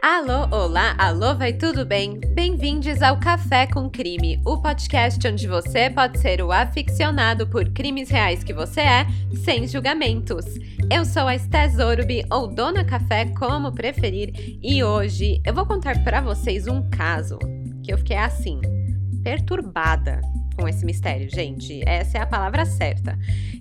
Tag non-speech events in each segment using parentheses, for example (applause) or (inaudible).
Alô, olá, alô, vai tudo bem? Bem-vindos ao Café com Crime, o podcast onde você pode ser o aficionado por crimes reais que você é, sem julgamentos. Eu sou a Estés Orubi, ou Dona Café, como preferir, e hoje eu vou contar para vocês um caso que eu fiquei assim, perturbada com esse mistério, gente. Essa é a palavra certa.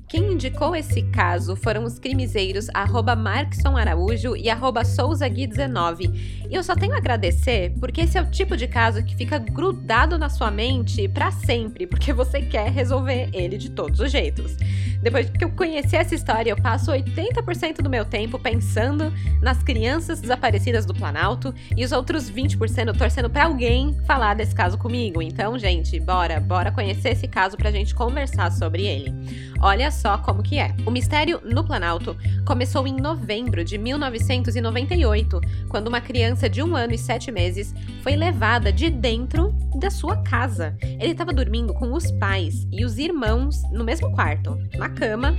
Quem indicou esse caso foram os crimezeiros arroba Markson Araújo e arroba SouzaGui19. E eu só tenho a agradecer porque esse é o tipo de caso que fica grudado na sua mente para sempre, porque você quer resolver ele de todos os jeitos. Depois que eu conheci essa história, eu passo 80% do meu tempo pensando nas crianças desaparecidas do Planalto e os outros 20% torcendo para alguém falar desse caso comigo. Então, gente, bora, bora conhecer esse caso pra gente conversar sobre ele. Olha só como que é. O mistério no Planalto começou em novembro de 1998, quando uma criança de um ano e sete meses foi levada de dentro da sua casa. Ele estava dormindo com os pais e os irmãos no mesmo quarto, na cama,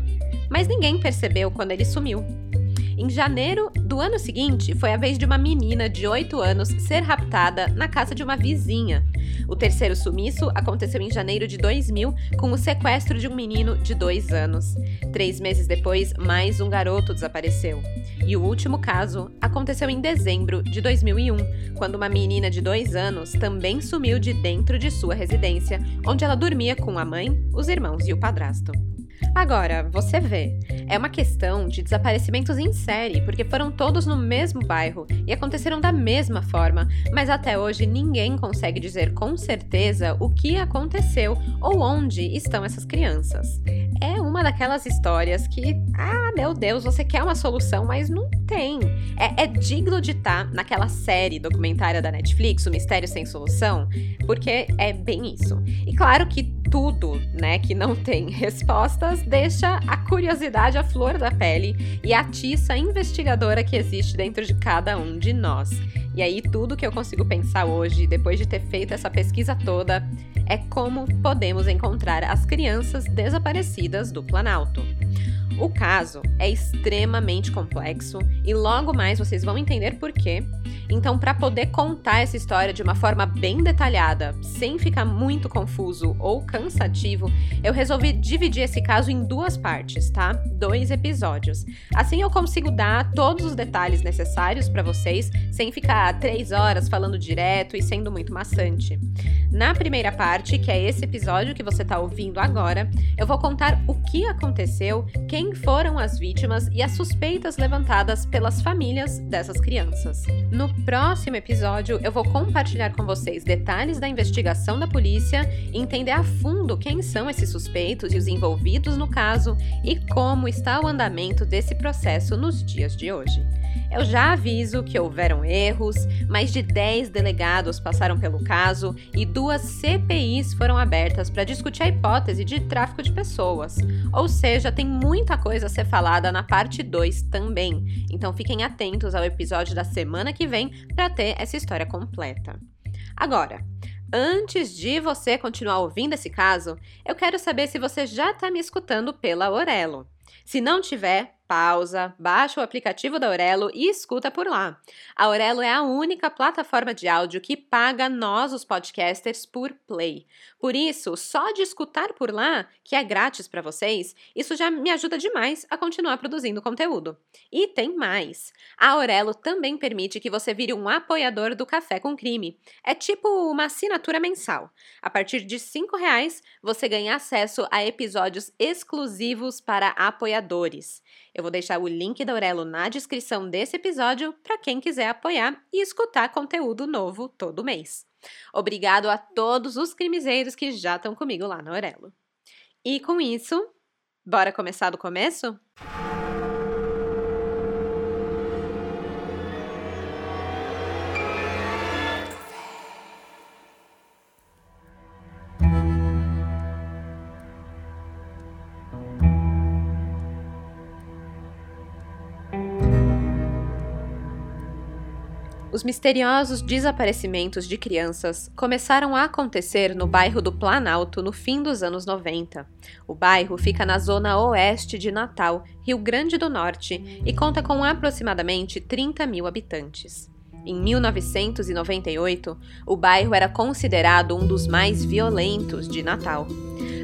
mas ninguém percebeu quando ele sumiu. Em janeiro do ano seguinte, foi a vez de uma menina de 8 anos ser raptada na casa de uma vizinha. O terceiro sumiço aconteceu em janeiro de 2000, com o sequestro de um menino de 2 anos. Três meses depois, mais um garoto desapareceu. E o último caso aconteceu em dezembro de 2001, quando uma menina de 2 anos também sumiu de dentro de sua residência, onde ela dormia com a mãe, os irmãos e o padrasto. Agora, você vê, é uma questão de desaparecimentos em série, porque foram todos no mesmo bairro e aconteceram da mesma forma, mas até hoje ninguém consegue dizer com certeza o que aconteceu ou onde estão essas crianças. É uma daquelas histórias que, ah, meu Deus, você quer uma solução, mas não tem. É, é digno de estar tá naquela série documentária da Netflix, O Mistério Sem Solução, porque é bem isso. E claro que tudo, né, que não (laughs) tem respostas, deixa a curiosidade à flor da pele e a investigadora que existe dentro de cada um de nós. E aí tudo que eu consigo pensar hoje, depois de ter feito essa pesquisa toda, é como podemos encontrar as crianças desaparecidas do Planalto. O caso é extremamente complexo e logo mais vocês vão entender por quê. Então, para poder contar essa história de uma forma bem detalhada, sem ficar muito confuso ou cansativo, eu resolvi dividir esse caso em duas partes, tá? Dois episódios. Assim eu consigo dar todos os detalhes necessários para vocês, sem ficar três horas falando direto e sendo muito maçante. Na primeira parte, que é esse episódio que você está ouvindo agora, eu vou contar o que aconteceu, quem foram as vítimas e as suspeitas levantadas pelas famílias dessas crianças. No próximo episódio, eu vou compartilhar com vocês detalhes da investigação da polícia, entender a fundo quem são esses suspeitos e os envolvidos no caso e como está o andamento desse processo nos dias de hoje. Eu já aviso que houveram erros, mais de 10 delegados passaram pelo caso e duas CPIs foram abertas para discutir a hipótese de tráfico de pessoas. Ou seja, tem muita coisa a ser falada na parte 2 também. Então fiquem atentos ao episódio da semana que vem para ter essa história completa. Agora, Antes de você continuar ouvindo esse caso, eu quero saber se você já está me escutando pela Aurelo. Se não tiver, pausa, baixa o aplicativo da Aurelo e escuta por lá. A Aurelo é a única plataforma de áudio que paga nós, os podcasters, por play. Por isso, só de escutar por lá, que é grátis para vocês, isso já me ajuda demais a continuar produzindo conteúdo. E tem mais. A Aurelo também permite que você vire um apoiador do Café com Crime. É tipo uma assinatura mensal. A partir de R$ reais, você ganha acesso a episódios exclusivos para apoiadores. Eu vou deixar o link da Aurelo na descrição desse episódio para quem quiser apoiar e escutar conteúdo novo todo mês. Obrigado a todos os crimezeiros que já estão comigo lá na Aurelo. E com isso, bora começar do começo? Os misteriosos desaparecimentos de crianças começaram a acontecer no bairro do Planalto no fim dos anos 90. O bairro fica na zona oeste de Natal, Rio Grande do Norte, e conta com aproximadamente 30 mil habitantes. Em 1998, o bairro era considerado um dos mais violentos de Natal.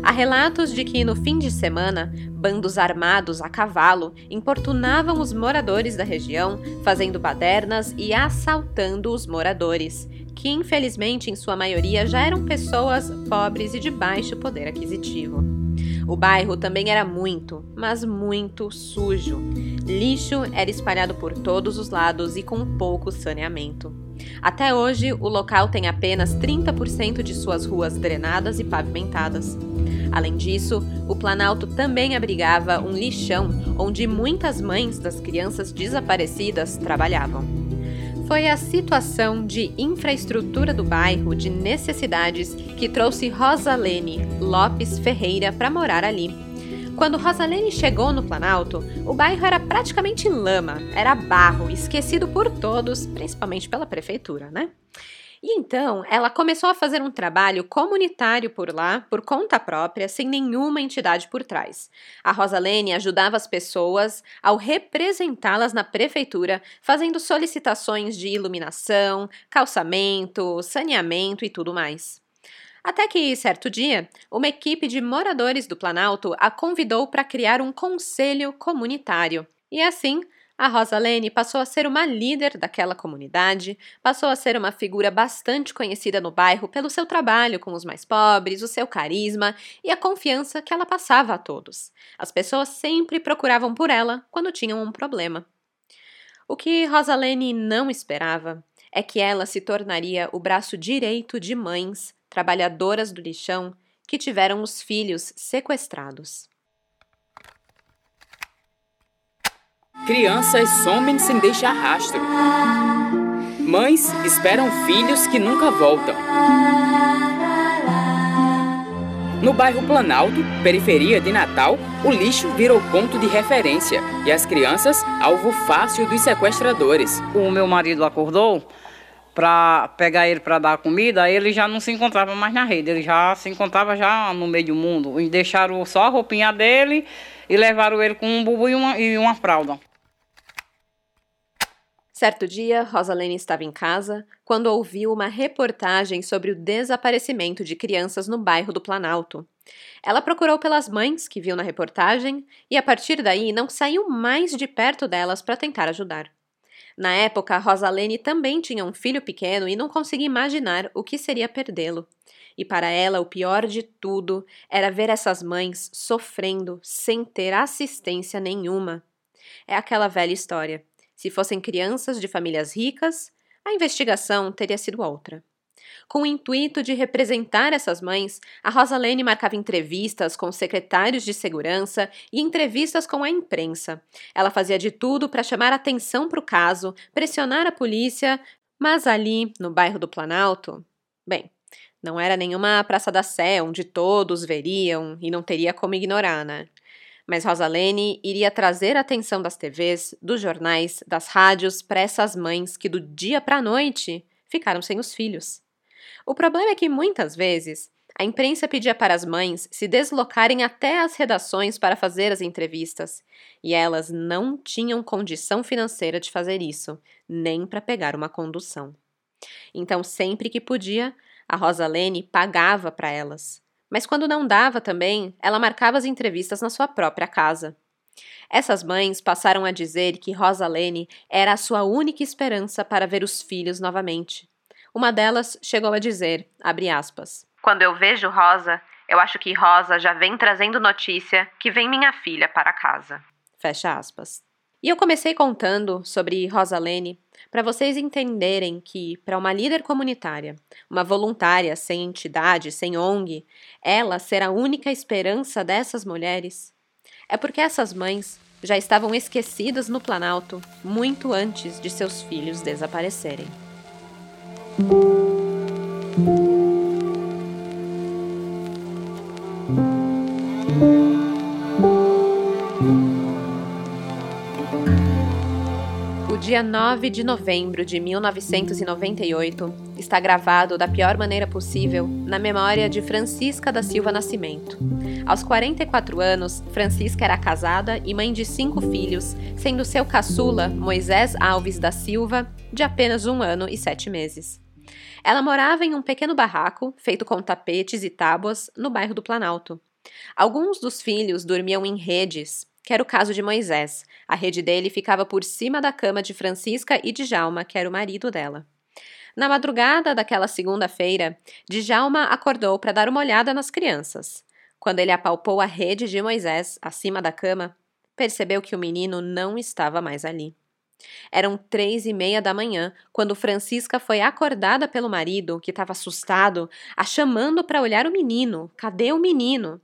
Há relatos de que no fim de semana, bandos armados a cavalo importunavam os moradores da região, fazendo badernas e assaltando os moradores, que infelizmente em sua maioria já eram pessoas pobres e de baixo poder aquisitivo. O bairro também era muito, mas muito sujo. Lixo era espalhado por todos os lados e com pouco saneamento. Até hoje, o local tem apenas 30% de suas ruas drenadas e pavimentadas. Além disso, o Planalto também abrigava um lixão onde muitas mães das crianças desaparecidas trabalhavam. Foi a situação de infraestrutura do bairro de necessidades que trouxe Rosalene Lopes Ferreira para morar ali. Quando Rosalene chegou no Planalto, o bairro era praticamente lama, era barro, esquecido por todos, principalmente pela prefeitura, né? E então ela começou a fazer um trabalho comunitário por lá, por conta própria, sem nenhuma entidade por trás. A Rosalene ajudava as pessoas ao representá-las na prefeitura, fazendo solicitações de iluminação, calçamento, saneamento e tudo mais. Até que, certo dia, uma equipe de moradores do Planalto a convidou para criar um conselho comunitário. E assim, a Rosalene passou a ser uma líder daquela comunidade, passou a ser uma figura bastante conhecida no bairro pelo seu trabalho com os mais pobres, o seu carisma e a confiança que ela passava a todos. As pessoas sempre procuravam por ela quando tinham um problema. O que Rosalene não esperava é que ela se tornaria o braço direito de mães, trabalhadoras do lixão, que tiveram os filhos sequestrados. Crianças somem sem deixar rastro. Mães esperam filhos que nunca voltam. No bairro Planalto, periferia de Natal, o lixo virou ponto de referência e as crianças alvo fácil dos sequestradores. O meu marido acordou para pegar ele para dar comida, ele já não se encontrava mais na rede, ele já se encontrava já no meio do mundo. E deixaram só a roupinha dele e levaram ele com um bubu e uma, e uma fralda. Certo dia, Rosalene estava em casa quando ouviu uma reportagem sobre o desaparecimento de crianças no bairro do Planalto. Ela procurou pelas mães que viu na reportagem e, a partir daí, não saiu mais de perto delas para tentar ajudar. Na época, Rosalene também tinha um filho pequeno e não conseguia imaginar o que seria perdê-lo. E para ela, o pior de tudo era ver essas mães sofrendo sem ter assistência nenhuma. É aquela velha história. Se fossem crianças de famílias ricas, a investigação teria sido outra. Com o intuito de representar essas mães, a Rosalene marcava entrevistas com secretários de segurança e entrevistas com a imprensa. Ela fazia de tudo para chamar atenção para o caso, pressionar a polícia, mas ali, no bairro do Planalto, bem, não era nenhuma Praça da Sé onde todos veriam e não teria como ignorar, né? Mas Rosalene iria trazer a atenção das TVs, dos jornais, das rádios para essas mães que do dia para a noite ficaram sem os filhos. O problema é que muitas vezes a imprensa pedia para as mães se deslocarem até as redações para fazer as entrevistas, e elas não tinham condição financeira de fazer isso, nem para pegar uma condução. Então, sempre que podia, a Rosalene pagava para elas. Mas quando não dava também, ela marcava as entrevistas na sua própria casa. Essas mães passaram a dizer que Rosalene era a sua única esperança para ver os filhos novamente. Uma delas chegou a dizer, aspas, Quando eu vejo Rosa, eu acho que Rosa já vem trazendo notícia que vem minha filha para casa. Fecha aspas. E eu comecei contando sobre Rosalene para vocês entenderem que, para uma líder comunitária, uma voluntária sem entidade, sem ONG, ela ser a única esperança dessas mulheres, é porque essas mães já estavam esquecidas no Planalto muito antes de seus filhos desaparecerem. Dia 9 de novembro de 1998, está gravado da pior maneira possível na memória de Francisca da Silva Nascimento. Aos 44 anos, Francisca era casada e mãe de cinco filhos, sendo seu caçula, Moisés Alves da Silva, de apenas um ano e sete meses. Ela morava em um pequeno barraco, feito com tapetes e tábuas, no bairro do Planalto. Alguns dos filhos dormiam em redes, que era o caso de Moisés. A rede dele ficava por cima da cama de Francisca e de Jalma, que era o marido dela. Na madrugada daquela segunda-feira, Djalma acordou para dar uma olhada nas crianças. Quando ele apalpou a rede de Moisés acima da cama, percebeu que o menino não estava mais ali. Eram três e meia da manhã quando Francisca foi acordada pelo marido, que estava assustado, a chamando para olhar o menino. Cadê o menino?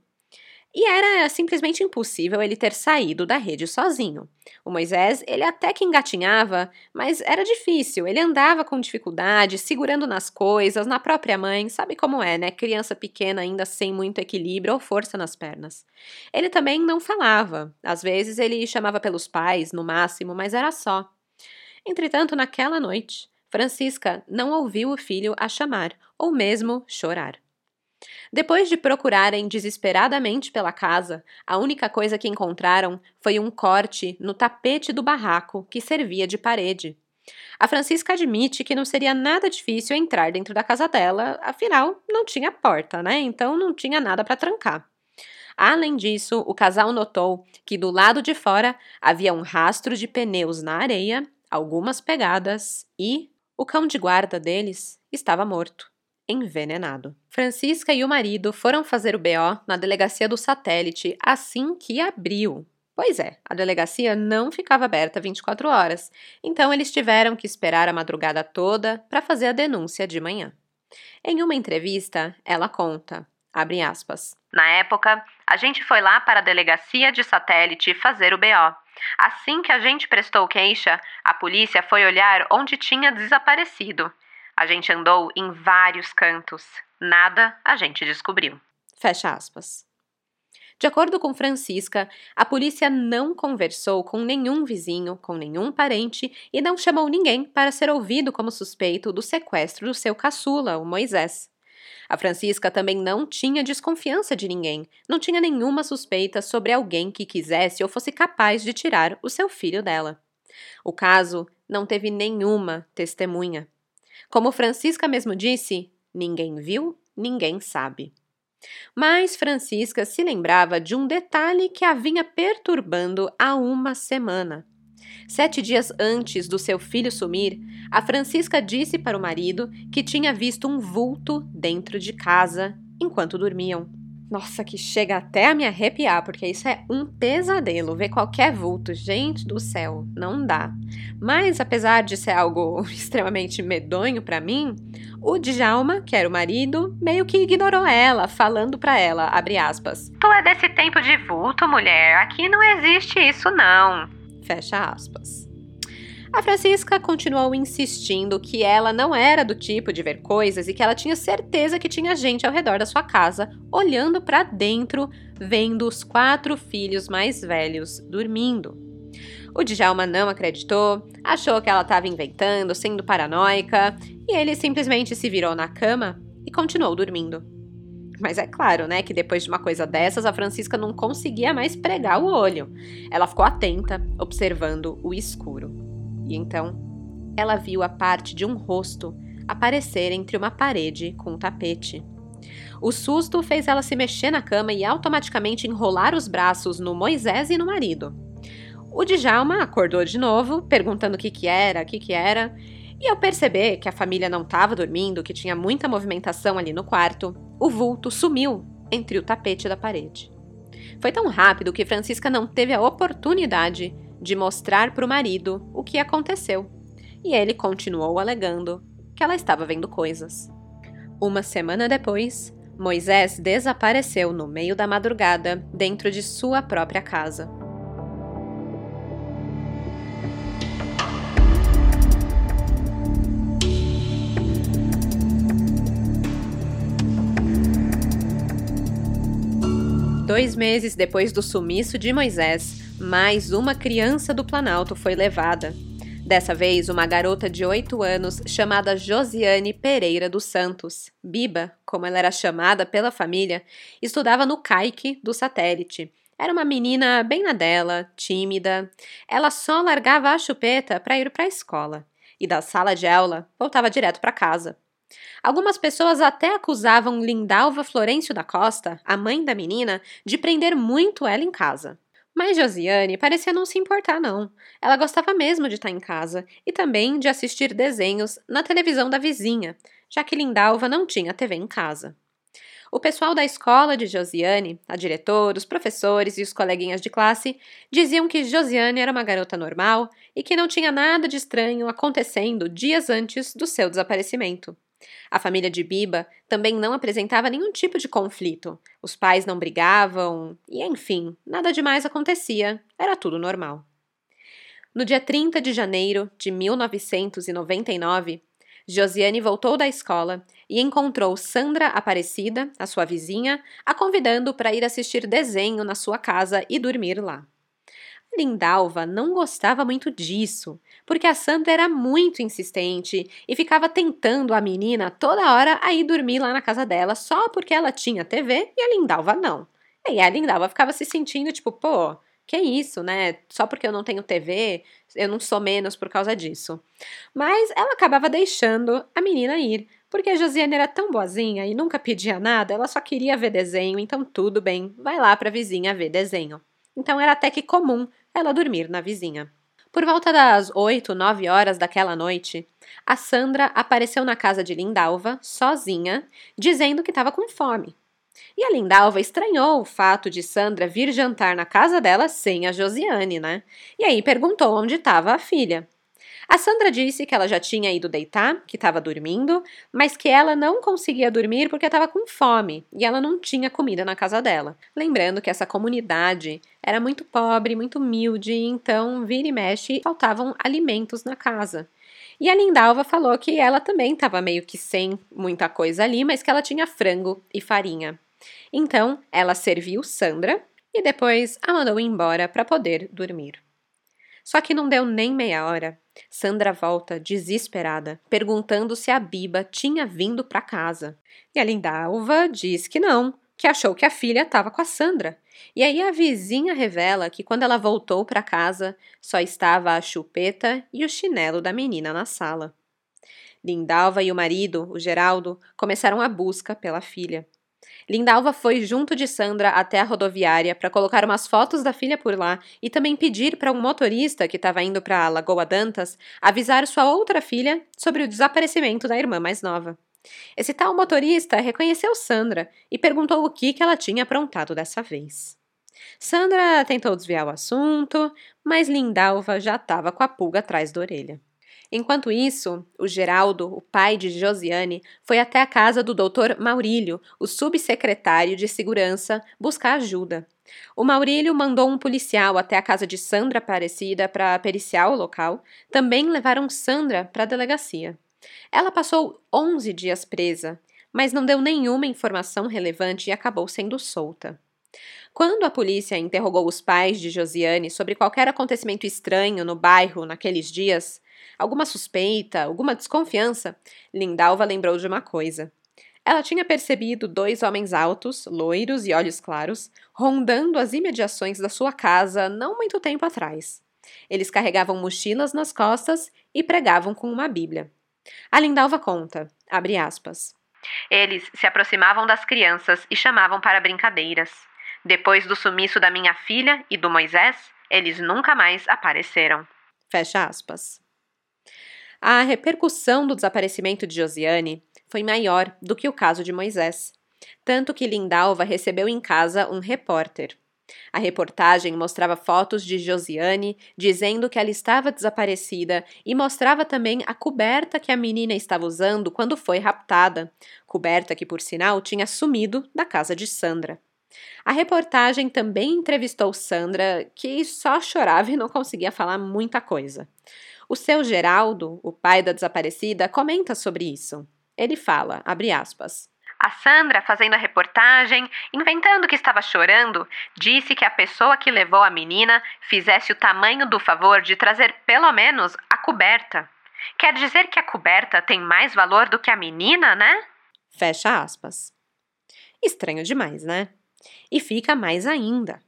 E era simplesmente impossível ele ter saído da rede sozinho. O Moisés, ele até que engatinhava, mas era difícil. Ele andava com dificuldade, segurando nas coisas, na própria mãe, sabe como é, né? Criança pequena ainda sem muito equilíbrio ou força nas pernas. Ele também não falava. Às vezes ele chamava pelos pais, no máximo, mas era só. Entretanto, naquela noite, Francisca não ouviu o filho a chamar, ou mesmo chorar. Depois de procurarem desesperadamente pela casa, a única coisa que encontraram foi um corte no tapete do barraco que servia de parede. A Francisca admite que não seria nada difícil entrar dentro da casa dela, afinal, não tinha porta, né? Então não tinha nada para trancar. Além disso, o casal notou que do lado de fora havia um rastro de pneus na areia, algumas pegadas e o cão de guarda deles estava morto envenenado. Francisca e o marido foram fazer o BO na delegacia do satélite assim que abriu. Pois é, a delegacia não ficava aberta 24 horas, então eles tiveram que esperar a madrugada toda para fazer a denúncia de manhã. Em uma entrevista, ela conta, abre aspas, Na época, a gente foi lá para a delegacia de satélite fazer o BO. Assim que a gente prestou queixa, a polícia foi olhar onde tinha desaparecido. A gente andou em vários cantos. Nada a gente descobriu. Fecha aspas. De acordo com Francisca, a polícia não conversou com nenhum vizinho, com nenhum parente e não chamou ninguém para ser ouvido como suspeito do sequestro do seu caçula, o Moisés. A Francisca também não tinha desconfiança de ninguém, não tinha nenhuma suspeita sobre alguém que quisesse ou fosse capaz de tirar o seu filho dela. O caso não teve nenhuma testemunha. Como Francisca mesmo disse, ninguém viu, ninguém sabe. Mas Francisca se lembrava de um detalhe que a vinha perturbando há uma semana. Sete dias antes do seu filho sumir, a Francisca disse para o marido que tinha visto um vulto dentro de casa enquanto dormiam. Nossa, que chega até a me arrepiar, porque isso é um pesadelo. Ver qualquer vulto, gente do céu, não dá. Mas apesar de ser algo (laughs) extremamente medonho para mim, o Djalma, que era o marido, meio que ignorou ela, falando para ela, abre aspas, Tu é desse tempo de vulto, mulher, aqui não existe isso não. Fecha aspas. A Francisca continuou insistindo que ela não era do tipo de ver coisas e que ela tinha certeza que tinha gente ao redor da sua casa, olhando para dentro, vendo os quatro filhos mais velhos dormindo. O Djalma não acreditou, achou que ela estava inventando, sendo paranoica, e ele simplesmente se virou na cama e continuou dormindo. Mas é claro, né, que depois de uma coisa dessas, a Francisca não conseguia mais pregar o olho. Ela ficou atenta, observando o escuro. E então ela viu a parte de um rosto aparecer entre uma parede com um tapete. O susto fez ela se mexer na cama e automaticamente enrolar os braços no Moisés e no marido. O Djalma acordou de novo, perguntando o que, que era, o que, que era, e ao perceber que a família não estava dormindo, que tinha muita movimentação ali no quarto, o vulto sumiu entre o tapete da parede. Foi tão rápido que Francisca não teve a oportunidade de mostrar para o marido o que aconteceu, e ele continuou alegando que ela estava vendo coisas. Uma semana depois, Moisés desapareceu no meio da madrugada dentro de sua própria casa. Dois meses depois do sumiço de Moisés, mais uma criança do Planalto foi levada. Dessa vez, uma garota de 8 anos chamada Josiane Pereira dos Santos, Biba, como ela era chamada pela família, estudava no CAIC do satélite. Era uma menina bem na dela, tímida. Ela só largava a chupeta para ir para a escola e da sala de aula voltava direto para casa. Algumas pessoas até acusavam Lindalva Florencio da Costa, a mãe da menina, de prender muito ela em casa. Mas Josiane parecia não se importar, não. Ela gostava mesmo de estar em casa e também de assistir desenhos na televisão da vizinha, já que Lindalva não tinha TV em casa. O pessoal da escola de Josiane, a diretora, os professores e os coleguinhas de classe, diziam que Josiane era uma garota normal e que não tinha nada de estranho acontecendo dias antes do seu desaparecimento. A família de Biba também não apresentava nenhum tipo de conflito. Os pais não brigavam e, enfim, nada demais acontecia. Era tudo normal. No dia 30 de janeiro de 1999, Josiane voltou da escola e encontrou Sandra Aparecida, a sua vizinha, a convidando para ir assistir desenho na sua casa e dormir lá. Lindalva não gostava muito disso, porque a Sandra era muito insistente e ficava tentando a menina toda hora a ir dormir lá na casa dela só porque ela tinha TV e a Lindalva não. E a Lindalva ficava se sentindo tipo, pô, que isso, né? Só porque eu não tenho TV, eu não sou menos por causa disso. Mas ela acabava deixando a menina ir, porque a Josiane era tão boazinha e nunca pedia nada, ela só queria ver desenho, então tudo bem, vai lá pra vizinha ver desenho. Então era até que comum ela dormir na vizinha. Por volta das oito, nove horas daquela noite, a Sandra apareceu na casa de Lindalva, sozinha, dizendo que estava com fome. E a Lindalva estranhou o fato de Sandra vir jantar na casa dela sem a Josiane, né? E aí perguntou onde estava a filha. A Sandra disse que ela já tinha ido deitar, que estava dormindo, mas que ela não conseguia dormir porque estava com fome e ela não tinha comida na casa dela. Lembrando que essa comunidade era muito pobre, muito humilde, então vira e mexe faltavam alimentos na casa. E a Lindalva falou que ela também estava meio que sem muita coisa ali, mas que ela tinha frango e farinha. Então ela serviu Sandra e depois a mandou embora para poder dormir. Só que não deu nem meia hora. Sandra volta, desesperada, perguntando se a Biba tinha vindo para casa. E a Lindalva diz que não, que achou que a filha estava com a Sandra. E aí a vizinha revela que quando ela voltou para casa, só estava a chupeta e o chinelo da menina na sala. Lindalva e o marido, o Geraldo, começaram a busca pela filha. Lindalva foi junto de Sandra até a rodoviária para colocar umas fotos da filha por lá e também pedir para um motorista que estava indo para Lagoa Dantas avisar sua outra filha sobre o desaparecimento da irmã mais nova. Esse tal motorista reconheceu Sandra e perguntou o que, que ela tinha aprontado dessa vez. Sandra tentou desviar o assunto, mas Lindalva já estava com a pulga atrás da orelha. Enquanto isso, o Geraldo, o pai de Josiane, foi até a casa do doutor Maurílio, o subsecretário de segurança, buscar ajuda. O Maurílio mandou um policial até a casa de Sandra Aparecida para periciar o local. Também levaram Sandra para a delegacia. Ela passou 11 dias presa, mas não deu nenhuma informação relevante e acabou sendo solta. Quando a polícia interrogou os pais de Josiane sobre qualquer acontecimento estranho no bairro naqueles dias, alguma suspeita, alguma desconfiança, Lindalva lembrou de uma coisa. Ela tinha percebido dois homens altos, loiros e olhos claros, rondando as imediações da sua casa não muito tempo atrás. Eles carregavam mochilas nas costas e pregavam com uma Bíblia. A Lindalva conta, abre aspas. Eles se aproximavam das crianças e chamavam para brincadeiras. Depois do sumiço da minha filha e do Moisés, eles nunca mais apareceram. Fecha aspas. A repercussão do desaparecimento de Josiane foi maior do que o caso de Moisés, tanto que Lindalva recebeu em casa um repórter. A reportagem mostrava fotos de Josiane dizendo que ela estava desaparecida e mostrava também a coberta que a menina estava usando quando foi raptada, coberta que, por sinal, tinha sumido da casa de Sandra. A reportagem também entrevistou Sandra, que só chorava e não conseguia falar muita coisa. O seu Geraldo, o pai da desaparecida, comenta sobre isso. Ele fala, abre aspas, A Sandra, fazendo a reportagem, inventando que estava chorando, disse que a pessoa que levou a menina fizesse o tamanho do favor de trazer pelo menos a coberta. Quer dizer que a coberta tem mais valor do que a menina, né? Fecha aspas. Estranho demais, né? E fica mais ainda.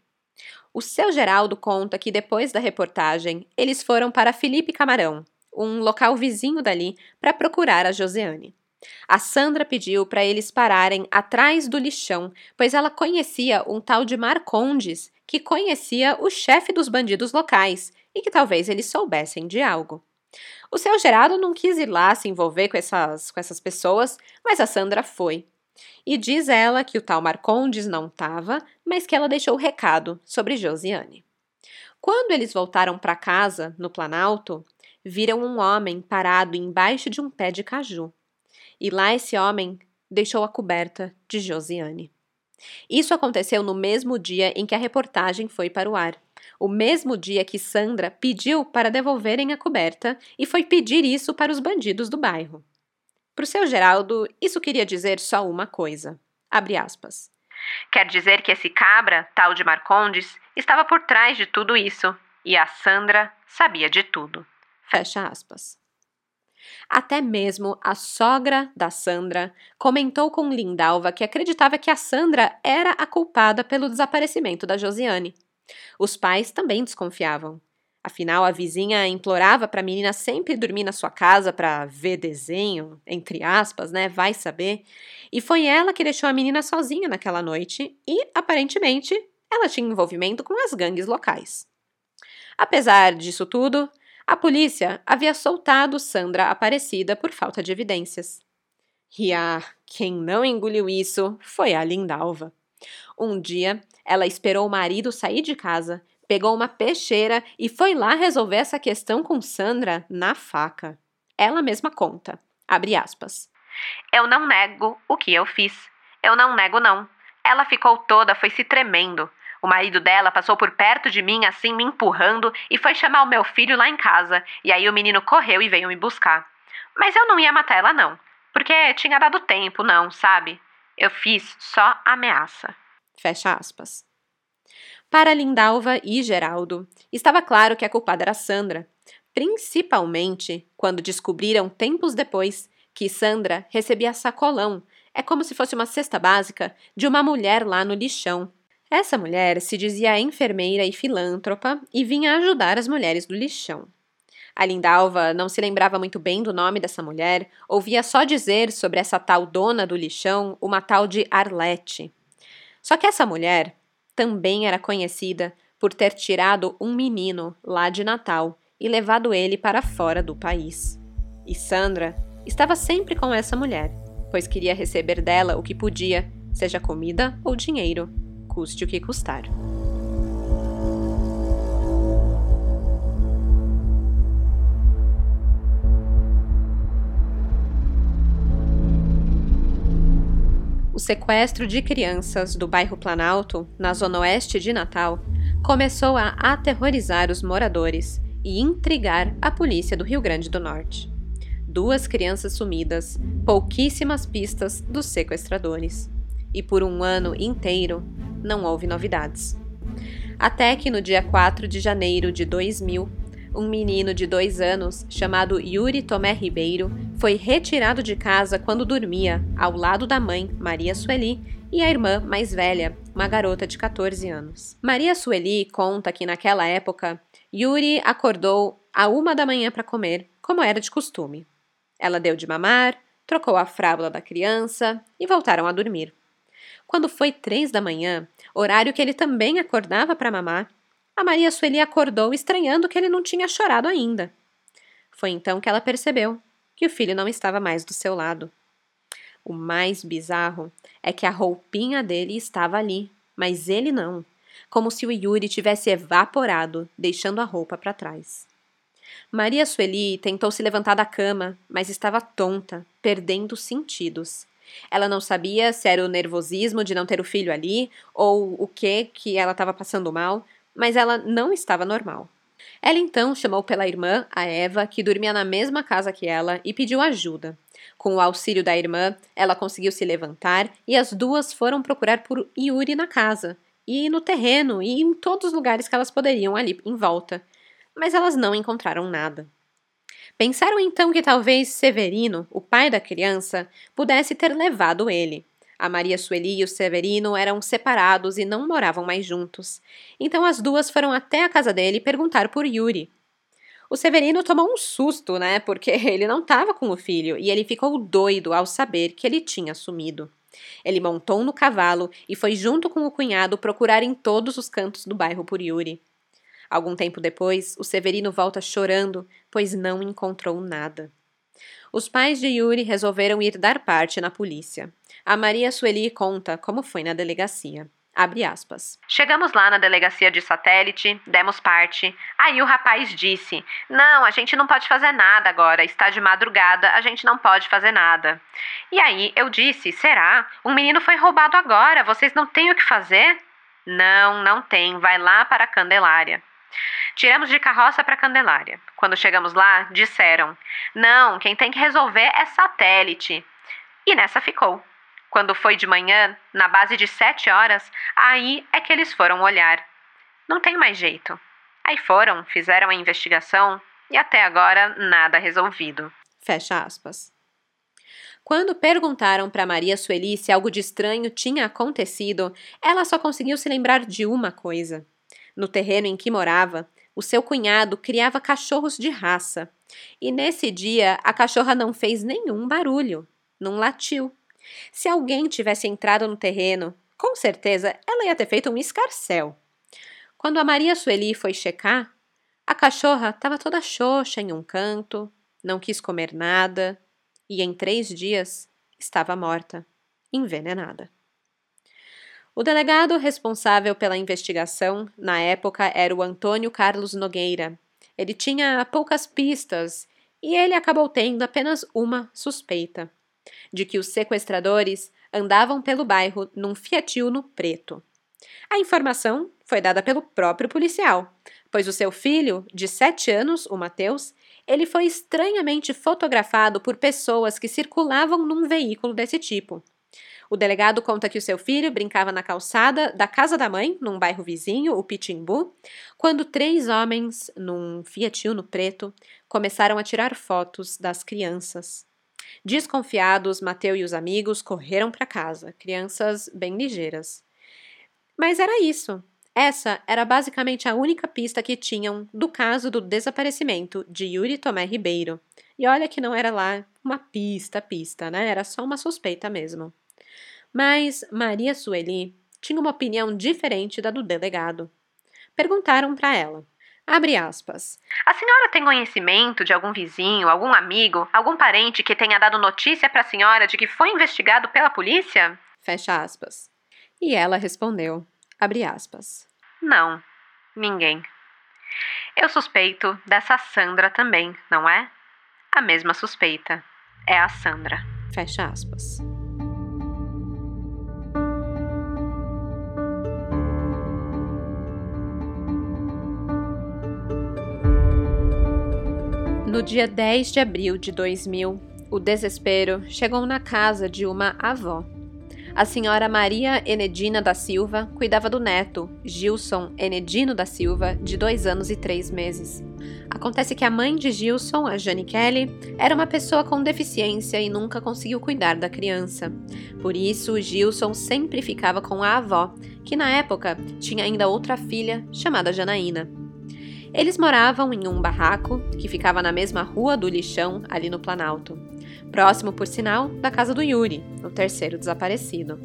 O seu Geraldo conta que depois da reportagem, eles foram para Felipe Camarão, um local vizinho dali, para procurar a Josiane. A Sandra pediu para eles pararem atrás do lixão, pois ela conhecia um tal de Marcondes, que conhecia o chefe dos bandidos locais e que talvez eles soubessem de algo. O seu Geraldo não quis ir lá se envolver com essas, com essas pessoas, mas a Sandra foi. E diz ela que o tal Marcondes não estava, mas que ela deixou o recado sobre Josiane. Quando eles voltaram para casa, no Planalto, viram um homem parado embaixo de um pé de caju. E lá esse homem deixou a coberta de Josiane. Isso aconteceu no mesmo dia em que a reportagem foi para o ar. O mesmo dia que Sandra pediu para devolverem a coberta e foi pedir isso para os bandidos do bairro. Para o seu Geraldo, isso queria dizer só uma coisa. Abre aspas. Quer dizer que esse cabra, tal de Marcondes, estava por trás de tudo isso e a Sandra sabia de tudo. Fecha aspas. Até mesmo a sogra da Sandra comentou com Lindalva que acreditava que a Sandra era a culpada pelo desaparecimento da Josiane. Os pais também desconfiavam. Afinal, a vizinha implorava para a menina sempre dormir na sua casa para ver desenho, entre aspas, né? Vai saber. E foi ela que deixou a menina sozinha naquela noite e, aparentemente, ela tinha envolvimento com as gangues locais. Apesar disso tudo, a polícia havia soltado Sandra Aparecida por falta de evidências. E ah, quem não engoliu isso foi a Lindalva. Um dia, ela esperou o marido sair de casa, pegou uma peixeira e foi lá resolver essa questão com Sandra na faca. Ela mesma conta. Abre aspas. Eu não nego o que eu fiz. Eu não nego, não. Ela ficou toda, foi se tremendo. O marido dela passou por perto de mim, assim, me empurrando, e foi chamar o meu filho lá em casa. E aí o menino correu e veio me buscar. Mas eu não ia matar ela, não. Porque tinha dado tempo, não, sabe? Eu fiz só ameaça. Fecha aspas. Para Lindalva e Geraldo, estava claro que a culpada era Sandra, principalmente quando descobriram tempos depois que Sandra recebia sacolão, é como se fosse uma cesta básica, de uma mulher lá no lixão, essa mulher se dizia enfermeira e filântropa e vinha ajudar as mulheres do lixão. A Lindalva não se lembrava muito bem do nome dessa mulher, ouvia só dizer sobre essa tal dona do lixão, uma tal de Arlete. Só que essa mulher também era conhecida por ter tirado um menino lá de Natal e levado ele para fora do país. E Sandra estava sempre com essa mulher, pois queria receber dela o que podia, seja comida ou dinheiro custe o que custar. O sequestro de crianças do bairro Planalto, na zona oeste de Natal, começou a aterrorizar os moradores e intrigar a polícia do Rio Grande do Norte. Duas crianças sumidas, pouquíssimas pistas dos sequestradores. E por um ano inteiro, não houve novidades. Até que no dia 4 de janeiro de 2000, um menino de dois anos, chamado Yuri Tomé Ribeiro, foi retirado de casa quando dormia, ao lado da mãe, Maria Sueli, e a irmã mais velha, uma garota de 14 anos. Maria Sueli conta que naquela época, Yuri acordou a uma da manhã para comer, como era de costume. Ela deu de mamar, trocou a fralda da criança e voltaram a dormir. Quando foi três da manhã, horário que ele também acordava para mamar, a Maria Sueli acordou estranhando que ele não tinha chorado ainda. Foi então que ela percebeu que o filho não estava mais do seu lado. O mais bizarro é que a roupinha dele estava ali, mas ele não, como se o Yuri tivesse evaporado, deixando a roupa para trás. Maria Sueli tentou se levantar da cama, mas estava tonta, perdendo sentidos. Ela não sabia se era o nervosismo de não ter o filho ali ou o que que ela estava passando mal, mas ela não estava normal. Ela então chamou pela irmã, a Eva, que dormia na mesma casa que ela, e pediu ajuda. Com o auxílio da irmã, ela conseguiu se levantar e as duas foram procurar por Yuri na casa, e no terreno, e em todos os lugares que elas poderiam ali em volta. Mas elas não encontraram nada. Pensaram então que talvez Severino, o pai da criança, pudesse ter levado ele. A Maria Sueli e o Severino eram separados e não moravam mais juntos. Então as duas foram até a casa dele perguntar por Yuri. O Severino tomou um susto, né? Porque (laughs) ele não estava com o filho e ele ficou doido ao saber que ele tinha sumido. Ele montou no cavalo e foi junto com o cunhado procurar em todos os cantos do bairro por Yuri. Algum tempo depois, o Severino volta chorando, pois não encontrou nada. Os pais de Yuri resolveram ir dar parte na polícia. A Maria Sueli conta como foi na delegacia. Abre aspas. Chegamos lá na delegacia de satélite, demos parte. Aí o rapaz disse: Não, a gente não pode fazer nada agora, está de madrugada, a gente não pode fazer nada. E aí eu disse: Será? Um menino foi roubado agora, vocês não têm o que fazer? Não, não tem, vai lá para a Candelária. Tiramos de carroça para Candelária. Quando chegamos lá, disseram: Não, quem tem que resolver é satélite. E nessa ficou. Quando foi de manhã, na base de sete horas, aí é que eles foram olhar. Não tem mais jeito. Aí foram, fizeram a investigação e até agora nada resolvido. Fecha aspas. Quando perguntaram para Maria Sueli se algo de estranho tinha acontecido, ela só conseguiu se lembrar de uma coisa. No terreno em que morava, o seu cunhado criava cachorros de raça. E nesse dia a cachorra não fez nenhum barulho, não latiu. Se alguém tivesse entrado no terreno, com certeza ela ia ter feito um escarcel. Quando a Maria Sueli foi checar, a cachorra estava toda xoxa em um canto, não quis comer nada e em três dias estava morta, envenenada. O delegado responsável pela investigação, na época, era o Antônio Carlos Nogueira. Ele tinha poucas pistas e ele acabou tendo apenas uma suspeita: de que os sequestradores andavam pelo bairro num Fiat Uno preto. A informação foi dada pelo próprio policial, pois o seu filho, de sete anos, o Mateus, ele foi estranhamente fotografado por pessoas que circulavam num veículo desse tipo. O delegado conta que o seu filho brincava na calçada da casa da mãe, num bairro vizinho, o Pitimbu, quando três homens, num Fiat Uno preto, começaram a tirar fotos das crianças. Desconfiados, Mateu e os amigos correram para casa, crianças bem ligeiras. Mas era isso. Essa era basicamente a única pista que tinham do caso do desaparecimento de Yuri Tomé Ribeiro. E olha que não era lá uma pista, pista, né? Era só uma suspeita mesmo. Mas Maria Sueli tinha uma opinião diferente da do delegado. Perguntaram para ela. Abre aspas. A senhora tem conhecimento de algum vizinho, algum amigo, algum parente que tenha dado notícia para a senhora de que foi investigado pela polícia? Fecha aspas. E ela respondeu. Abre aspas. Não, ninguém. Eu suspeito dessa Sandra também, não é? A mesma suspeita. É a Sandra. Fecha aspas. No dia 10 de abril de 2000, o desespero chegou na casa de uma avó. A senhora Maria Enedina da Silva cuidava do neto, Gilson Enedino da Silva, de dois anos e três meses. Acontece que a mãe de Gilson, a Jane Kelly, era uma pessoa com deficiência e nunca conseguiu cuidar da criança. Por isso, Gilson sempre ficava com a avó, que na época tinha ainda outra filha chamada Janaína. Eles moravam em um barraco que ficava na mesma rua do lixão, ali no Planalto, próximo, por sinal, da casa do Yuri, o terceiro desaparecido.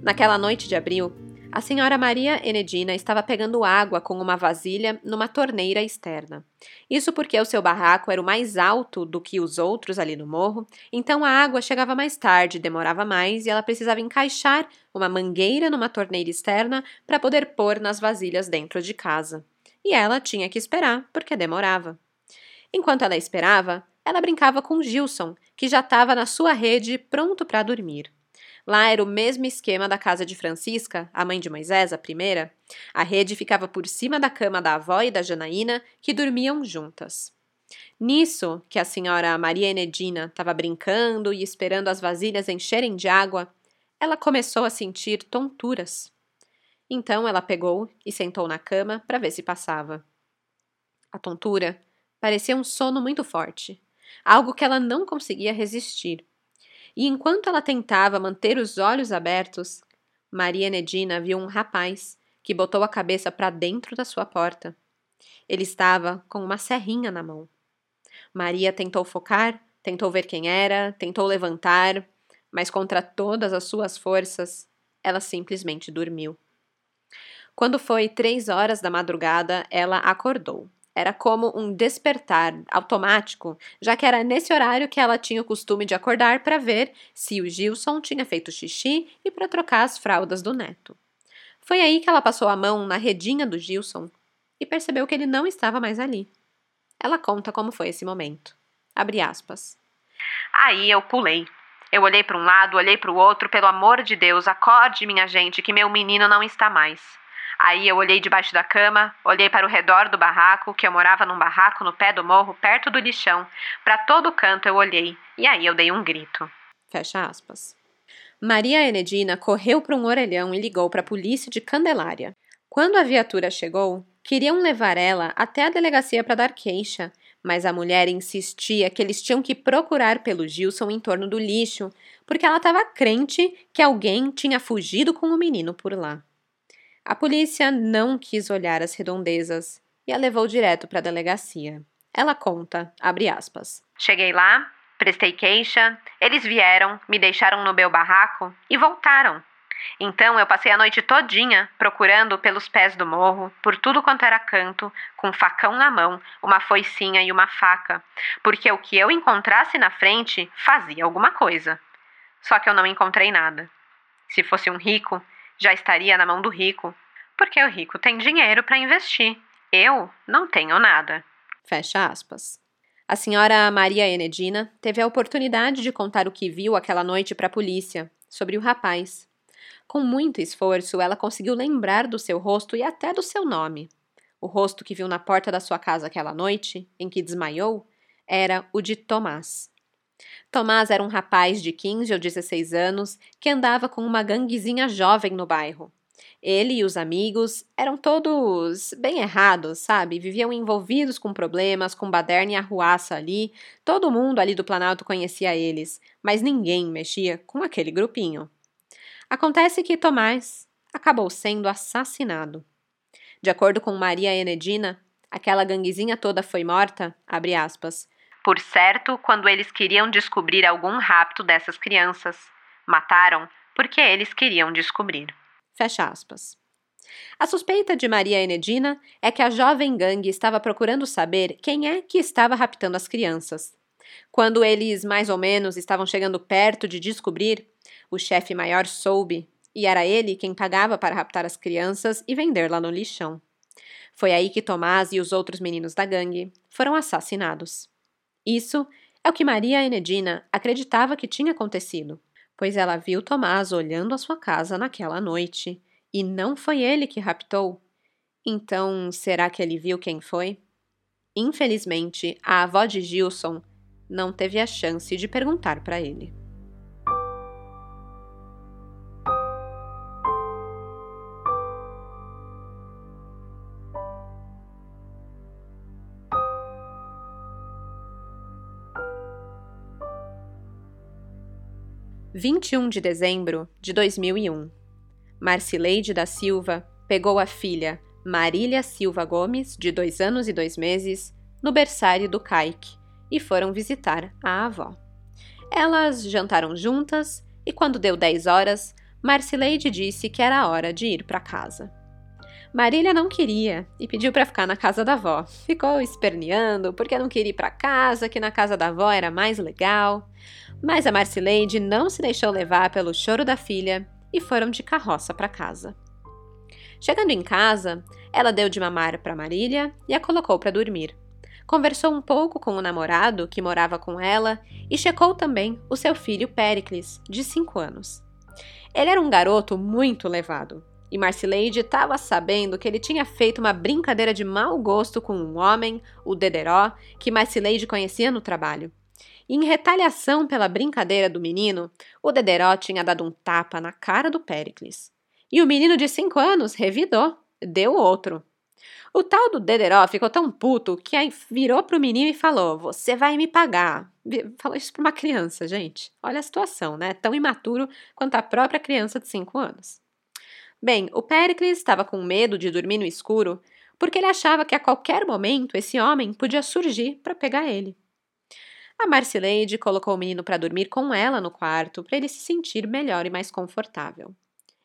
Naquela noite de abril, a senhora Maria Enedina estava pegando água com uma vasilha numa torneira externa. Isso porque o seu barraco era o mais alto do que os outros ali no morro, então a água chegava mais tarde, demorava mais e ela precisava encaixar uma mangueira numa torneira externa para poder pôr nas vasilhas dentro de casa e ela tinha que esperar, porque demorava. Enquanto ela esperava, ela brincava com Gilson, que já estava na sua rede pronto para dormir. Lá era o mesmo esquema da casa de Francisca, a mãe de Moisés, a primeira. A rede ficava por cima da cama da avó e da Janaína, que dormiam juntas. Nisso, que a senhora Maria Enedina estava brincando e esperando as vasilhas encherem de água, ela começou a sentir tonturas. Então ela pegou e sentou na cama para ver se passava. A tontura parecia um sono muito forte, algo que ela não conseguia resistir. E enquanto ela tentava manter os olhos abertos, Maria Nedina viu um rapaz que botou a cabeça para dentro da sua porta. Ele estava com uma serrinha na mão. Maria tentou focar, tentou ver quem era, tentou levantar, mas contra todas as suas forças, ela simplesmente dormiu. Quando foi três horas da madrugada, ela acordou. Era como um despertar automático, já que era nesse horário que ela tinha o costume de acordar para ver se o Gilson tinha feito xixi e para trocar as fraldas do neto. Foi aí que ela passou a mão na redinha do Gilson e percebeu que ele não estava mais ali. Ela conta como foi esse momento. Abre aspas. Aí eu pulei. Eu olhei para um lado, olhei para o outro, pelo amor de Deus, acorde, minha gente, que meu menino não está mais. Aí eu olhei debaixo da cama, olhei para o redor do barraco, que eu morava num barraco no pé do morro, perto do lixão. Para todo canto eu olhei, e aí eu dei um grito. Fecha aspas. Maria Enedina correu para um orelhão e ligou para a polícia de Candelária. Quando a viatura chegou, queriam levar ela até a delegacia para dar queixa, mas a mulher insistia que eles tinham que procurar pelo Gilson em torno do lixo, porque ela estava crente que alguém tinha fugido com o menino por lá. A polícia não quis olhar as redondezas e a levou direto para a delegacia. Ela conta, abre aspas. Cheguei lá, prestei queixa, eles vieram, me deixaram no meu barraco e voltaram. Então eu passei a noite todinha procurando pelos pés do morro, por tudo quanto era canto, com um facão na mão, uma foicinha e uma faca, porque o que eu encontrasse na frente fazia alguma coisa. Só que eu não encontrei nada. Se fosse um rico, já estaria na mão do rico, porque o rico tem dinheiro para investir. Eu não tenho nada. Fecha aspas. A senhora Maria Enedina teve a oportunidade de contar o que viu aquela noite para a polícia sobre o rapaz. Com muito esforço, ela conseguiu lembrar do seu rosto e até do seu nome. O rosto que viu na porta da sua casa aquela noite, em que desmaiou, era o de Tomás. Tomás era um rapaz de 15 ou 16 anos que andava com uma ganguezinha jovem no bairro. Ele e os amigos eram todos bem errados, sabe? Viviam envolvidos com problemas, com baderna e arruaça ali. Todo mundo ali do Planalto conhecia eles, mas ninguém mexia com aquele grupinho. Acontece que Tomás acabou sendo assassinado. De acordo com Maria Enedina, aquela ganguezinha toda foi morta, aspas, por certo, quando eles queriam descobrir algum rapto dessas crianças. Mataram porque eles queriam descobrir. Fecha aspas. A suspeita de Maria Enedina é que a jovem gangue estava procurando saber quem é que estava raptando as crianças. Quando eles mais ou menos estavam chegando perto de descobrir, o chefe maior soube, e era ele quem pagava para raptar as crianças e vender lá no lixão. Foi aí que Tomás e os outros meninos da gangue foram assassinados. Isso é o que Maria Enedina acreditava que tinha acontecido, pois ela viu Tomás olhando a sua casa naquela noite e não foi ele que raptou. Então, será que ele viu quem foi? Infelizmente, a avó de Gilson não teve a chance de perguntar para ele. 21 de dezembro de 2001. Marcileide da Silva pegou a filha Marília Silva Gomes, de dois anos e dois meses, no berçário do Caique e foram visitar a avó. Elas jantaram juntas e, quando deu 10 horas, Marcileide disse que era hora de ir para casa. Marília não queria e pediu para ficar na casa da avó. Ficou esperneando porque não queria ir para casa, que na casa da avó era mais legal. Mas a Marcileide não se deixou levar pelo choro da filha e foram de carroça para casa. Chegando em casa, ela deu de mamar para Marília e a colocou para dormir. Conversou um pouco com o namorado que morava com ela e checou também o seu filho Péricles, de 5 anos. Ele era um garoto muito levado, e Marcileide estava sabendo que ele tinha feito uma brincadeira de mau gosto com um homem, o Dederó, que Marcileide conhecia no trabalho. E em retaliação pela brincadeira do menino, o Dederó tinha dado um tapa na cara do Péricles. E o menino de cinco anos revidou, deu outro. O tal do Dederó ficou tão puto que aí virou pro menino e falou: Você vai me pagar. Falou isso pra uma criança, gente. Olha a situação, né? Tão imaturo quanto a própria criança de cinco anos. Bem, o Péricles estava com medo de dormir no escuro porque ele achava que a qualquer momento esse homem podia surgir para pegar ele. A Marcileide colocou o menino para dormir com ela no quarto para ele se sentir melhor e mais confortável.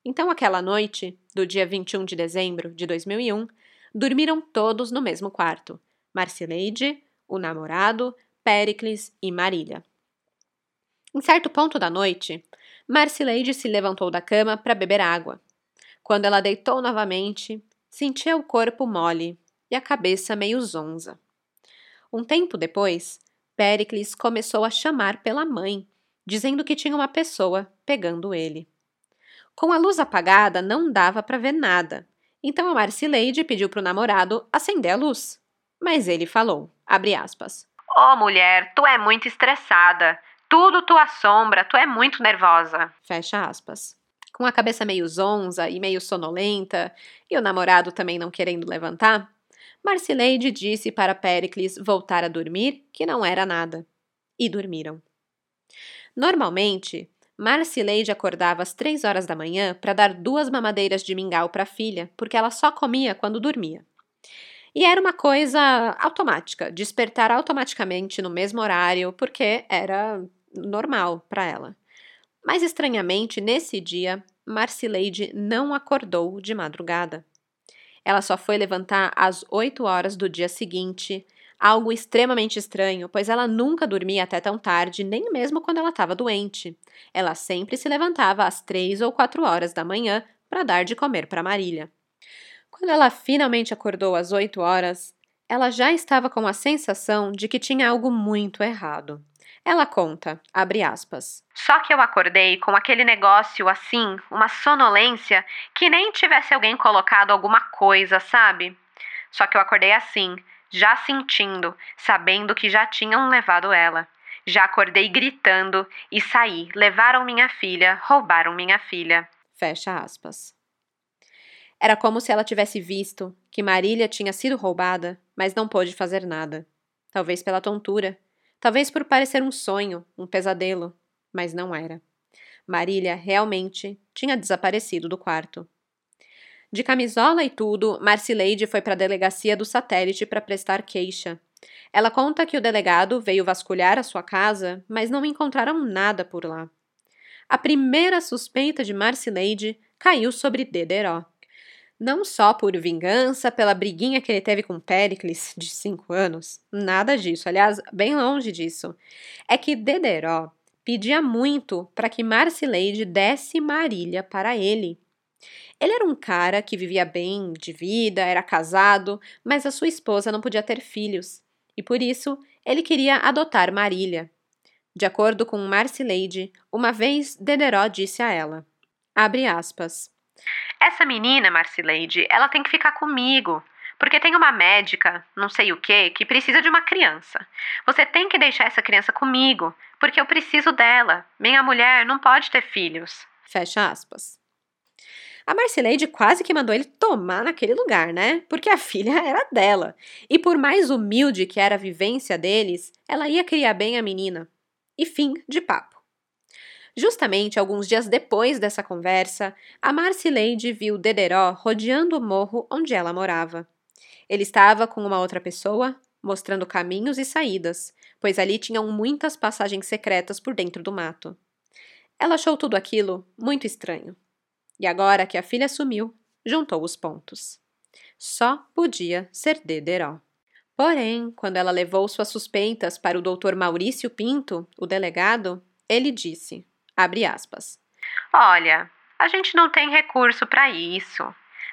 Então, aquela noite, do dia 21 de dezembro de 2001, dormiram todos no mesmo quarto: Marcileide, o namorado, Péricles e Marília. Em certo ponto da noite, Marcileide se levantou da cama para beber água quando ela deitou novamente, sentia o corpo mole e a cabeça meio zonza. Um tempo depois, Pericles começou a chamar pela mãe, dizendo que tinha uma pessoa pegando ele. Com a luz apagada, não dava para ver nada. Então a Marcileide pediu para o namorado acender a luz. Mas ele falou, abre aspas, Ô oh, mulher, tu é muito estressada. Tudo tu assombra, tu é muito nervosa. Fecha aspas com a cabeça meio zonza e meio sonolenta, e o namorado também não querendo levantar, Marcileide disse para Péricles voltar a dormir que não era nada. E dormiram. Normalmente, Marcileide acordava às três horas da manhã para dar duas mamadeiras de mingau para a filha, porque ela só comia quando dormia. E era uma coisa automática, despertar automaticamente no mesmo horário, porque era normal para ela. Mas estranhamente, nesse dia, Marcileide não acordou de madrugada. Ela só foi levantar às 8 horas do dia seguinte, algo extremamente estranho, pois ela nunca dormia até tão tarde, nem mesmo quando ela estava doente. Ela sempre se levantava às 3 ou 4 horas da manhã para dar de comer para Marília. Quando ela finalmente acordou às 8 horas, ela já estava com a sensação de que tinha algo muito errado. Ela conta, abre aspas. Só que eu acordei com aquele negócio assim, uma sonolência, que nem tivesse alguém colocado alguma coisa, sabe? Só que eu acordei assim, já sentindo, sabendo que já tinham levado ela. Já acordei gritando e saí. Levaram minha filha, roubaram minha filha. Fecha aspas. Era como se ela tivesse visto que Marília tinha sido roubada, mas não pôde fazer nada. Talvez pela tontura Talvez por parecer um sonho, um pesadelo, mas não era. Marília realmente tinha desaparecido do quarto. De camisola e tudo, Marcileide foi para a delegacia do satélite para prestar queixa. Ela conta que o delegado veio vasculhar a sua casa, mas não encontraram nada por lá. A primeira suspeita de Marcileide caiu sobre Dederó. Não só por vingança pela briguinha que ele teve com Pericles, de cinco anos, nada disso, aliás, bem longe disso. É que Dederó pedia muito para que Marcileide desse Marília para ele. Ele era um cara que vivia bem de vida, era casado, mas a sua esposa não podia ter filhos, e por isso ele queria adotar Marília. De acordo com Marcileide, uma vez Dederó disse a ela, abre aspas, essa menina, Marcileide, ela tem que ficar comigo. Porque tem uma médica, não sei o que, que precisa de uma criança. Você tem que deixar essa criança comigo, porque eu preciso dela. Minha mulher não pode ter filhos. Fecha aspas. A Marcileide quase que mandou ele tomar naquele lugar, né? Porque a filha (laughs) era dela. E por mais humilde que era a vivência deles, ela ia criar bem a menina. E fim de papo. Justamente alguns dias depois dessa conversa, a Marcileide viu Dederó rodeando o morro onde ela morava. Ele estava com uma outra pessoa, mostrando caminhos e saídas, pois ali tinham muitas passagens secretas por dentro do mato. Ela achou tudo aquilo muito estranho. E agora que a filha sumiu, juntou os pontos. Só podia ser Dederó. Porém, quando ela levou suas suspeitas para o doutor Maurício Pinto, o delegado, ele disse: Abre aspas. Olha, a gente não tem recurso para isso.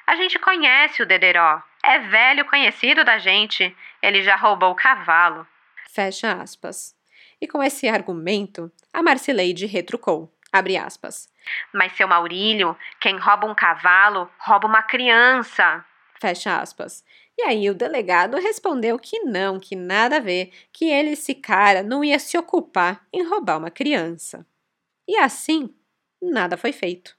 A gente conhece o Dederó. É velho conhecido da gente. Ele já roubou o cavalo. Fecha aspas. E com esse argumento, a Marcileide retrucou. Abre aspas. Mas, seu Maurílio, quem rouba um cavalo, rouba uma criança. Fecha aspas. E aí o delegado respondeu que não, que nada a ver, que ele, esse cara, não ia se ocupar em roubar uma criança. E assim, nada foi feito.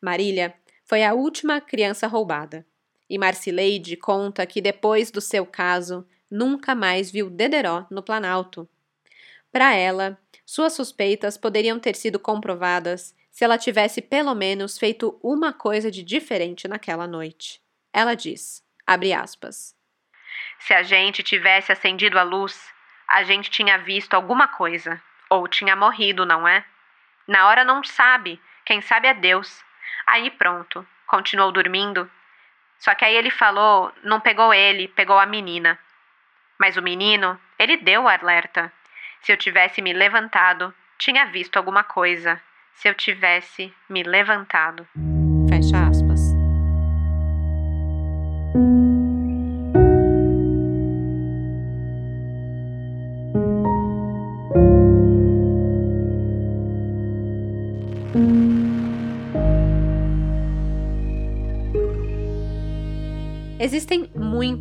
Marília foi a última criança roubada. E Marcileide conta que depois do seu caso, nunca mais viu Dederó no Planalto. Para ela, suas suspeitas poderiam ter sido comprovadas se ela tivesse pelo menos feito uma coisa de diferente naquela noite. Ela diz: aspas. Se a gente tivesse acendido a luz, a gente tinha visto alguma coisa. Ou tinha morrido, não é? Na hora não sabe, quem sabe é Deus. Aí pronto, continuou dormindo. Só que aí ele falou, não pegou ele, pegou a menina. Mas o menino, ele deu o alerta. Se eu tivesse me levantado, tinha visto alguma coisa. Se eu tivesse me levantado.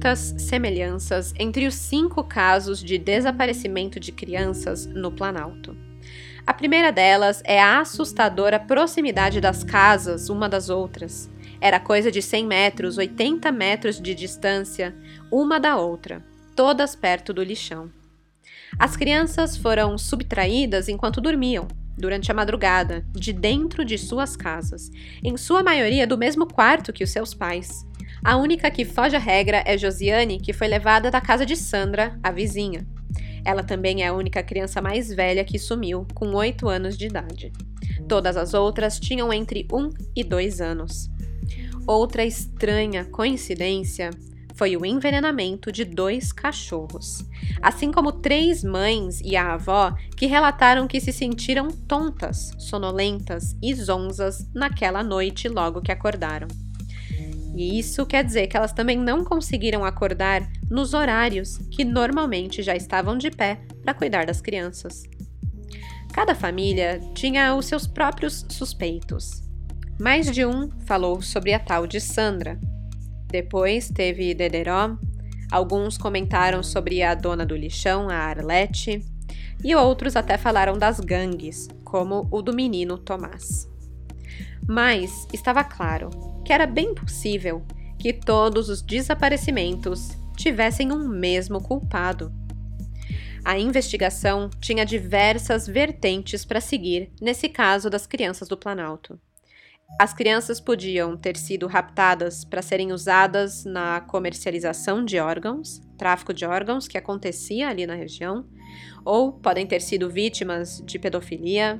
Muitas semelhanças entre os cinco casos de desaparecimento de crianças no Planalto. A primeira delas é a assustadora proximidade das casas uma das outras. Era coisa de 100 metros, 80 metros de distância, uma da outra, todas perto do lixão. As crianças foram subtraídas enquanto dormiam, durante a madrugada, de dentro de suas casas, em sua maioria do mesmo quarto que os seus pais. A única que foge à regra é Josiane, que foi levada da casa de Sandra, a vizinha. Ela também é a única criança mais velha que sumiu, com 8 anos de idade. Todas as outras tinham entre 1 e 2 anos. Outra estranha coincidência foi o envenenamento de dois cachorros, assim como três mães e a avó que relataram que se sentiram tontas, sonolentas e zonzas naquela noite logo que acordaram. E isso quer dizer que elas também não conseguiram acordar nos horários que normalmente já estavam de pé para cuidar das crianças. Cada família tinha os seus próprios suspeitos. Mais de um falou sobre a tal de Sandra. Depois teve Dederó, alguns comentaram sobre a dona do lixão, a Arlete, e outros até falaram das gangues, como o do menino Tomás. Mas estava claro que era bem possível que todos os desaparecimentos tivessem um mesmo culpado. A investigação tinha diversas vertentes para seguir nesse caso das crianças do Planalto. As crianças podiam ter sido raptadas para serem usadas na comercialização de órgãos, tráfico de órgãos que acontecia ali na região, ou podem ter sido vítimas de pedofilia,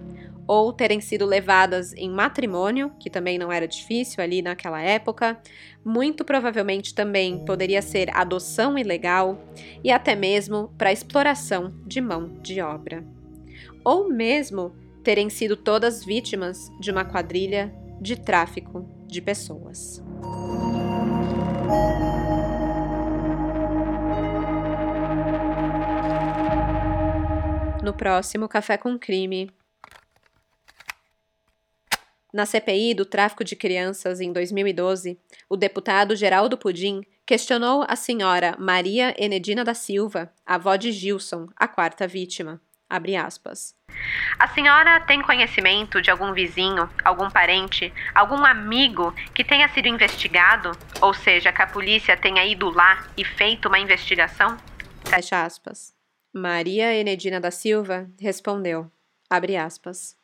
ou terem sido levadas em matrimônio, que também não era difícil ali naquela época. Muito provavelmente também poderia ser adoção ilegal e até mesmo para exploração de mão de obra. Ou mesmo terem sido todas vítimas de uma quadrilha de tráfico de pessoas. No próximo Café com Crime, na CPI do tráfico de crianças em 2012, o deputado Geraldo Pudim questionou a senhora Maria Enedina da Silva, avó de Gilson, a quarta vítima. A senhora tem conhecimento de algum vizinho, algum parente, algum amigo que tenha sido investigado? Ou seja, que a polícia tenha ido lá e feito uma investigação? Fecha aspas. Maria Enedina da Silva respondeu. Abre aspas.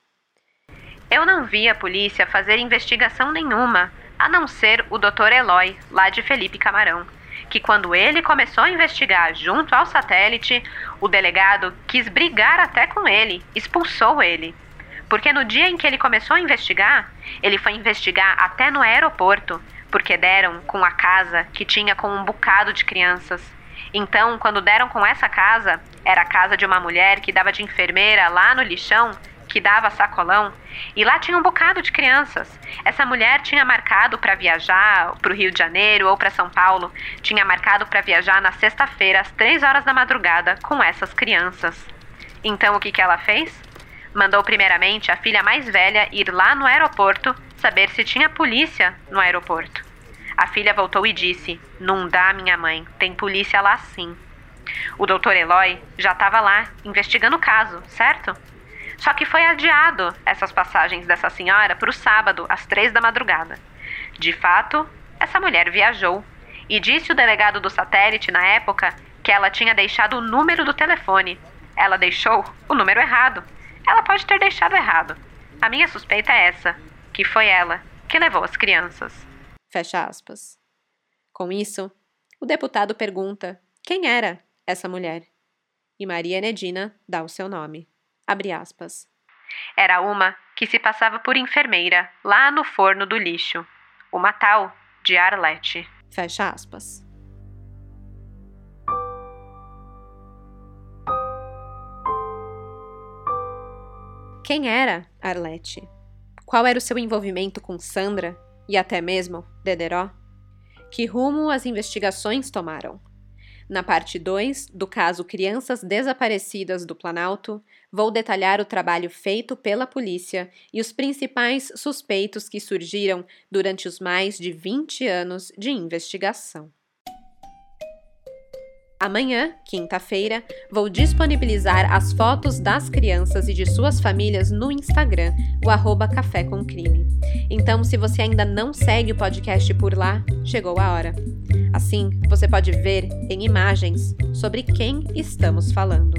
Eu não vi a polícia fazer investigação nenhuma, a não ser o Dr. Eloy, lá de Felipe Camarão, que quando ele começou a investigar junto ao satélite, o delegado quis brigar até com ele, expulsou ele. Porque no dia em que ele começou a investigar, ele foi investigar até no aeroporto, porque deram com a casa que tinha com um bocado de crianças. Então, quando deram com essa casa, era a casa de uma mulher que dava de enfermeira lá no lixão, que dava sacolão, e lá tinha um bocado de crianças. Essa mulher tinha marcado para viajar para o Rio de Janeiro ou para São Paulo, tinha marcado para viajar na sexta-feira às três horas da madrugada com essas crianças. Então o que, que ela fez? Mandou primeiramente a filha mais velha ir lá no aeroporto saber se tinha polícia no aeroporto. A filha voltou e disse: Não dá, minha mãe, tem polícia lá sim. O doutor Eloy já estava lá, investigando o caso, certo? Só que foi adiado essas passagens dessa senhora para o sábado, às três da madrugada. De fato, essa mulher viajou e disse o delegado do satélite na época que ela tinha deixado o número do telefone. Ela deixou o número errado. Ela pode ter deixado errado. A minha suspeita é essa, que foi ela que levou as crianças. Fecha aspas. Com isso, o deputado pergunta quem era essa mulher. E Maria Nedina dá o seu nome. Abre aspas. Era uma que se passava por enfermeira lá no forno do lixo. Uma tal de Arlete. Fecha aspas. Quem era Arlete? Qual era o seu envolvimento com Sandra e até mesmo Dederó? Que rumo as investigações tomaram? Na parte 2 do caso Crianças Desaparecidas do Planalto, vou detalhar o trabalho feito pela polícia e os principais suspeitos que surgiram durante os mais de 20 anos de investigação. Amanhã, quinta-feira, vou disponibilizar as fotos das crianças e de suas famílias no Instagram, o arroba Café com Crime. Então, se você ainda não segue o podcast por lá, chegou a hora. Assim, você pode ver em imagens sobre quem estamos falando.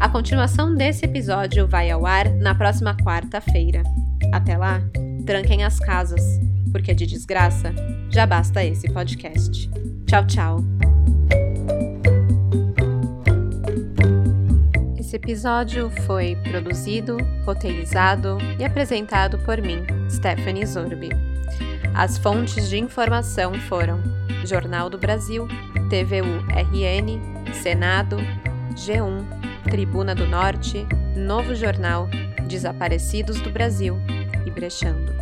A continuação desse episódio vai ao ar na próxima quarta-feira. Até lá, tranquem as casas, porque de desgraça já basta esse podcast. Tchau, tchau! Esse episódio foi produzido, roteirizado e apresentado por mim, Stephanie Zorbi. As fontes de informação foram Jornal do Brasil, TVU-RN, Senado, G1, Tribuna do Norte, Novo Jornal, Desaparecidos do Brasil e Brechando.